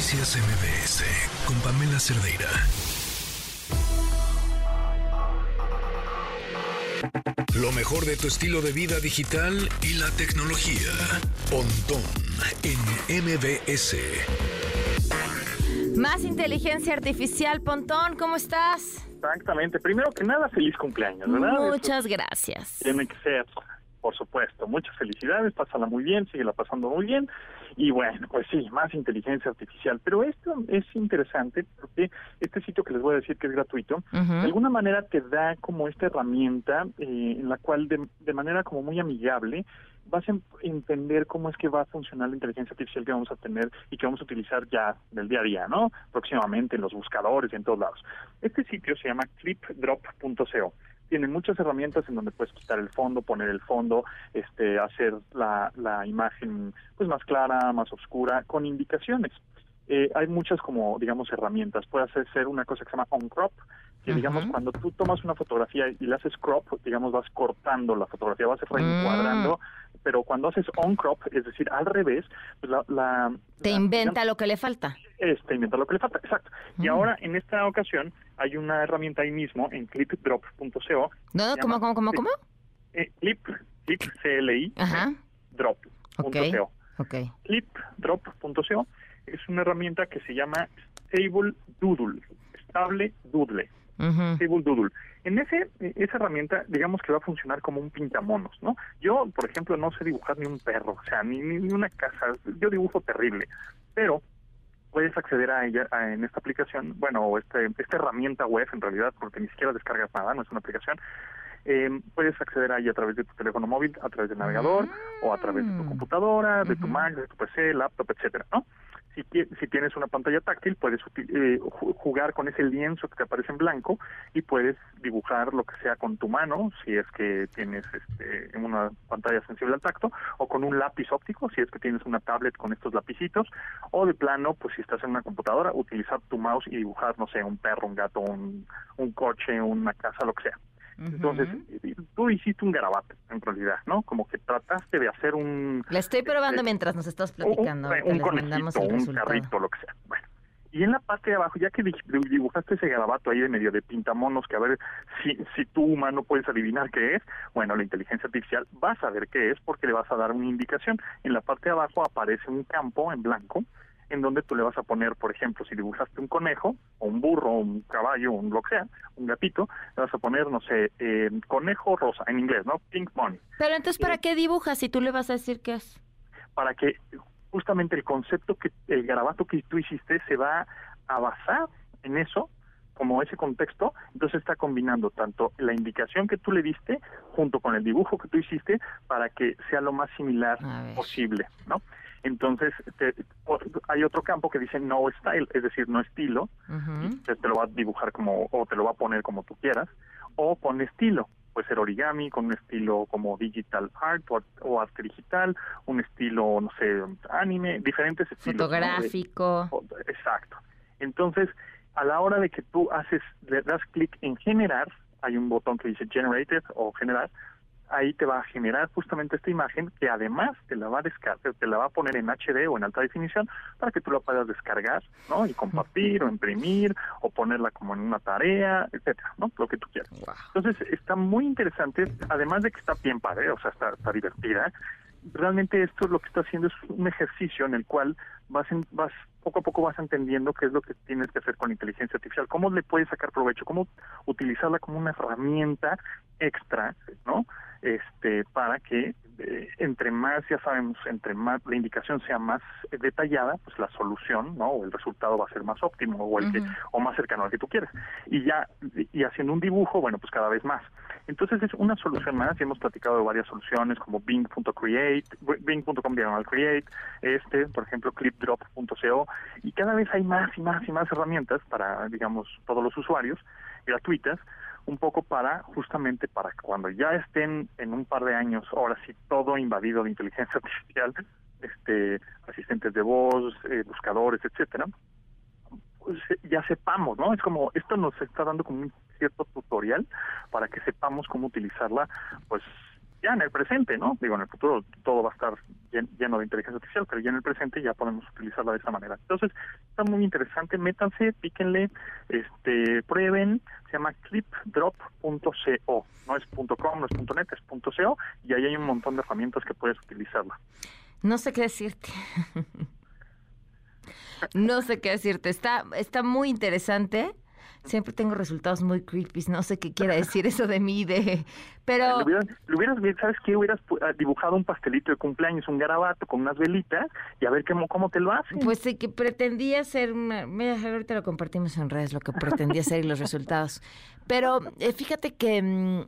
Noticias MBS con Pamela Cerdeira. Lo mejor de tu estilo de vida digital y la tecnología. Pontón en MBS. Más inteligencia artificial, Pontón, ¿cómo estás? Exactamente. Primero que nada, feliz cumpleaños, ¿verdad? Muchas gracias. Tiene que ser, por supuesto. Muchas felicidades, pásala muy bien, síguela pasando muy bien. Y bueno, pues sí, más inteligencia artificial. Pero esto es interesante porque este sitio que les voy a decir que es gratuito, de alguna manera te da como esta herramienta eh, en la cual de, de manera como muy amigable vas a entender cómo es que va a funcionar la inteligencia artificial que vamos a tener y que vamos a utilizar ya del día a día, ¿no? Próximamente en los buscadores y en todos lados. Este sitio se llama clipdrop.co. Tiene muchas herramientas en donde puedes quitar el fondo, poner el fondo, este, hacer la, la imagen pues más clara, más oscura, con indicaciones. Eh, hay muchas como, digamos, herramientas. Puedes hacer una cosa que se llama on crop, que digamos cuando tú tomas una fotografía y le haces crop, digamos vas cortando la fotografía, vas reencuadrando, mm. pero cuando haces on crop, es decir, al revés, pues la... te inventa lo que le falta. Es, te inventa lo que le falta, exacto. Y ahora, en esta ocasión, hay una herramienta ahí mismo, en clipdrop.co. No, no, ¿cómo, cómo, cómo, cómo? Eh, clip, clip, C-L-I, drop.co. Okay. Okay. Clipdrop.co es una herramienta que se llama Stable Doodle, estable doodle. Stable Doodle. En ese, esa herramienta, digamos que va a funcionar como un pintamonos, ¿no? Yo, por ejemplo, no sé dibujar ni un perro, o sea, ni, ni una casa, yo dibujo terrible, pero puedes acceder a ella en esta aplicación, bueno, este, esta herramienta web en realidad, porque ni siquiera descargas nada, no es una aplicación, eh, puedes acceder a ella a través de tu teléfono móvil, a través del navegador, o a través de tu mm. computadora, de tu Mac, de tu PC, laptop, etcétera, ¿no? Si, si tienes una pantalla táctil, puedes eh, jugar con ese lienzo que te aparece en blanco y puedes dibujar lo que sea con tu mano, si es que tienes este, una pantalla sensible al tacto, o con un lápiz óptico, si es que tienes una tablet con estos lapicitos, o de plano, pues si estás en una computadora, utilizar tu mouse y dibujar, no sé, un perro, un gato, un, un coche, una casa, lo que sea. Entonces, tú hiciste un garabato, en realidad, ¿no? Como que trataste de hacer un... La estoy probando este, mientras nos estás platicando. Un, un conejito, un carrito, lo que sea. Bueno, y en la parte de abajo, ya que dibujaste ese garabato ahí de medio de pintamonos, que a ver si, si tú humano puedes adivinar qué es, bueno, la inteligencia artificial va a saber qué es porque le vas a dar una indicación. En la parte de abajo aparece un campo en blanco en donde tú le vas a poner, por ejemplo, si dibujaste un conejo, o un burro, un caballo, un lo que sea, un gatito, le vas a poner, no sé, eh, conejo rosa, en inglés, ¿no? Pink money. Pero entonces, ¿para qué dibujas si tú le vas a decir qué es? Para que justamente el concepto que, el garabato que tú hiciste se va a basar en eso, como ese contexto, entonces está combinando tanto la indicación que tú le diste junto con el dibujo que tú hiciste para que sea lo más similar posible, ¿no? Entonces, hay otro campo que dice no style, es decir, no estilo, te, lo va a dibujar como, o te lo va a poner como tú quieras, o con estilo, puede ser origami, con un estilo como digital art o, arte digital, un estilo, no sé, anime, diferentes estilos. Fotográfico. Exacto. Entonces, a la hora de que tú haces, le das clic en generar, hay un botón que dice generated o generar, ahí te va a generar justamente esta imagen que además te la va a descargar, te la va a poner en HD o en alta definición para que tú la puedas descargar, ¿no? Y compartir o imprimir o ponerla como en una tarea, etcétera, ¿no? Lo que tú quieras. Entonces está muy interesante, además de que está bien padre, o sea, está, está divertida. Realmente esto lo que está haciendo es un ejercicio en el cual vas, vas poco a poco vas entendiendo qué es lo que tienes que hacer con inteligencia artificial, cómo le puedes sacar provecho, cómo utilizarla como una herramienta extra, ¿no? Este para que eh, entre más ya sabemos entre más la indicación sea más detallada pues la solución no o el resultado va a ser más óptimo o el que o más cercano al que tú quieres y ya y haciendo un dibujo bueno pues cada vez más. Entonces es una solución más y hemos platicado de varias soluciones como Bing.create Bing.com diagonal create este por ejemplo clipdrop.co y cada vez hay más y más y más herramientas para digamos todos los usuarios gratuitas un poco para justamente para cuando ya estén en un par de años, ahora sí todo invadido de inteligencia artificial, este asistentes de voz, eh, buscadores, etcétera, pues ya sepamos, ¿no? Es como esto nos está dando como un cierto tutorial para que sepamos cómo utilizarla, pues ya en el presente, ¿no? Digo, en el futuro todo va a estar lleno de inteligencia artificial, pero ya en el presente ya podemos utilizarla de esa manera. Entonces, está muy interesante, métanse, píquenle, este, prueben, se llama clipdrop.co, no es .com, no es .net, es .co, y ahí hay un montón de herramientas que puedes utilizarla. No sé qué decirte. no sé qué decirte. Está, está muy interesante siempre tengo resultados muy creepy. No sé qué quiera decir eso de mí, de... pero... Hubieras, ¿sabes qué? Hubieras ah, dibujado un pastelito de cumpleaños, un garabato con unas velitas y a ver cómo, cómo te lo hacen. Pues sí, que pretendía ser una... Mira, ahorita lo compartimos en redes, lo que pretendía ser y los resultados. Pero eh, fíjate que... Mm,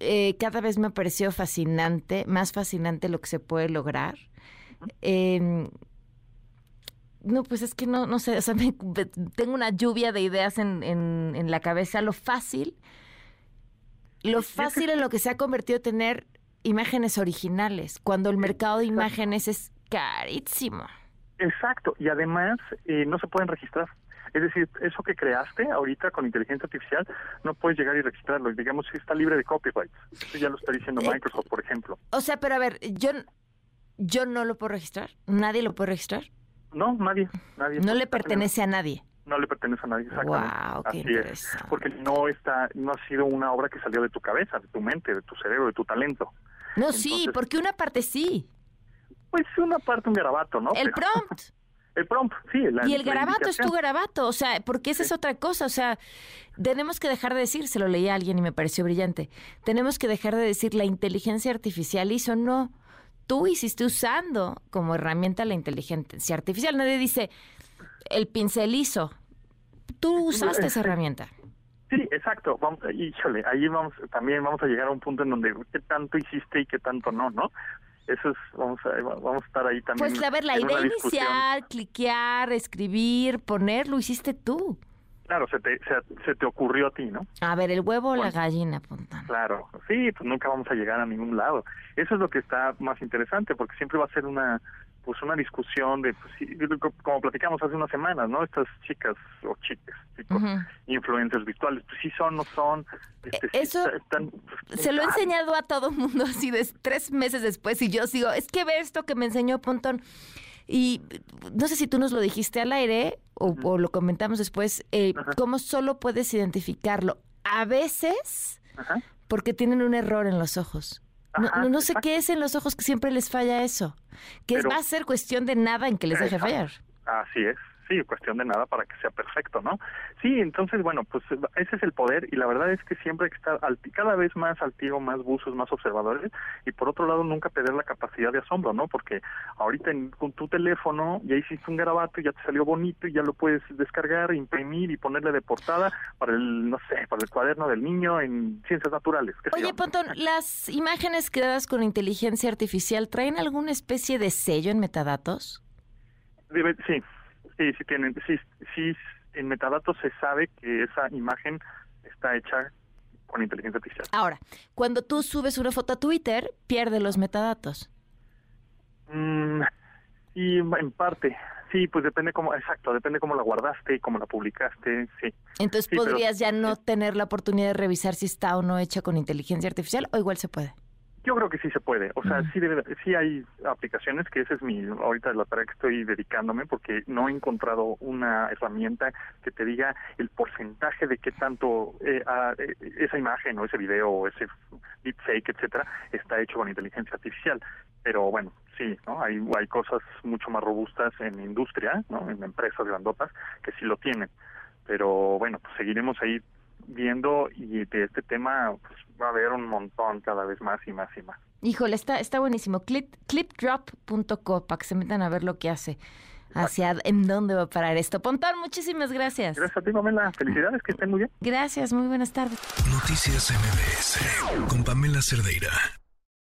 eh, cada vez me pareció fascinante, más fascinante lo que se puede lograr. Eh, no, pues es que no, no sé, o sea, tengo una lluvia de ideas en, en, la cabeza, lo fácil, lo fácil en lo que se ha convertido tener imágenes originales, cuando el mercado de imágenes es carísimo. Exacto, y además eh, no se pueden registrar. Es decir, eso que creaste ahorita con inteligencia artificial, no puedes llegar y registrarlo. Digamos que está libre de copyrights. Eso ya lo está diciendo eh, Microsoft, por ejemplo. O sea, pero a ver, yo, yo no lo puedo registrar. ¿Nadie lo puede registrar? No, nadie, nadie. No le pertenece a nadie. No le pertenece a nadie, exactamente. Wow, qué Así es, porque no está, no ha sido una obra que salió de tu cabeza, de tu mente, de tu cerebro, de tu talento. No, sí, porque una parte sí. Pues una parte un garabato, ¿no? El prompt. El prompt, sí. y el garabato es tu garabato, o sea, porque esa es otra cosa, o sea, tenemos que dejar de decir, se lo leí a alguien y me pareció brillante, tenemos que dejar de decir la inteligencia artificial hizo, no, tú hiciste usando como herramienta la inteligencia artificial. Nadie dice, el pincel hizo. Tú usaste esa herramienta. Sí, exacto. Vamos, híjole, ahí vamos, también vamos a llegar a un punto en donde qué tanto hiciste y qué tanto no, ¿no? Eso es, vamos a, vamos a estar ahí también. Pues a ver, la idea inicial, cliquear, escribir, poner, lo hiciste tú. Claro, se te, se, te ocurrió a ti, ¿no? A ver, el huevo o la gallina, punta. Claro, sí, pues nunca vamos a llegar a ningún lado. Eso es lo que está más interesante, porque siempre va a ser una pues una discusión de, pues, como platicamos hace unas semanas, ¿no? Estas chicas o chicas, chicos, influencers virtuales, pues sí son, no son. Este, Eso pues, se lo he enseñado a todo mundo así de tres meses después y yo sigo, es que ve esto que me enseñó Pontón. Y no sé si tú nos lo dijiste al aire o, lo comentamos después, eh, cómo solo puedes identificarlo. A veces, porque tienen un error en los ojos. no, no, sé qué es en los ojos que siempre les falla eso. Que va a ser cuestión de nada en que les deje fallar. Así es sí, cuestión de nada para que sea perfecto, ¿no? Sí, entonces, bueno, pues ese es el poder y la verdad es que siempre hay que estar cada vez más altivo, más buzos, más observadores y por otro lado nunca perder la capacidad de asombro, ¿no? Porque ahorita con tu teléfono ya hiciste un garabato y ya te salió bonito y ya lo puedes descargar, imprimir y ponerle de portada para el, no sé, para el cuaderno del niño en ciencias naturales. Oye, Pontón, ¿las imágenes creadas con inteligencia artificial traen alguna especie de sello en metadatos? sí, Sí, sí tienen, sí, sí, en metadatos se sabe que esa imagen está hecha con inteligencia artificial. Ahora, cuando tú subes una foto a Twitter, pierde los metadatos. Mm, y en parte, sí, pues depende cómo, exacto, depende cómo la guardaste y cómo la publicaste, sí. Entonces podrías ya no tener la oportunidad de revisar si está o no hecha con inteligencia artificial o igual se puede. Yo creo que sí se puede, o sea, sí, debe, sí hay aplicaciones que esa es mi ahorita la tarea que estoy dedicándome porque no he encontrado una herramienta que te diga el porcentaje de qué tanto eh, eh, esa imagen o ese video o ese deepfake, etcétera, está hecho con inteligencia artificial. Pero bueno, sí, ¿no? Hay hay cosas mucho más robustas en industria, ¿no? En empresas grandotas que sí lo tienen. Pero bueno, pues seguiremos ahí viendo y de este tema pues, va a haber un montón cada vez más y más y más. Híjole, está, está buenísimo. Clip, clipdrop.co para que se metan a ver lo que hace. Hacia en dónde va a parar esto. Pontón, muchísimas gracias. Gracias a ti, Pamela. Felicidades, que estén muy bien. Gracias, muy buenas tardes. Noticias MBS con Pamela Cerdeira.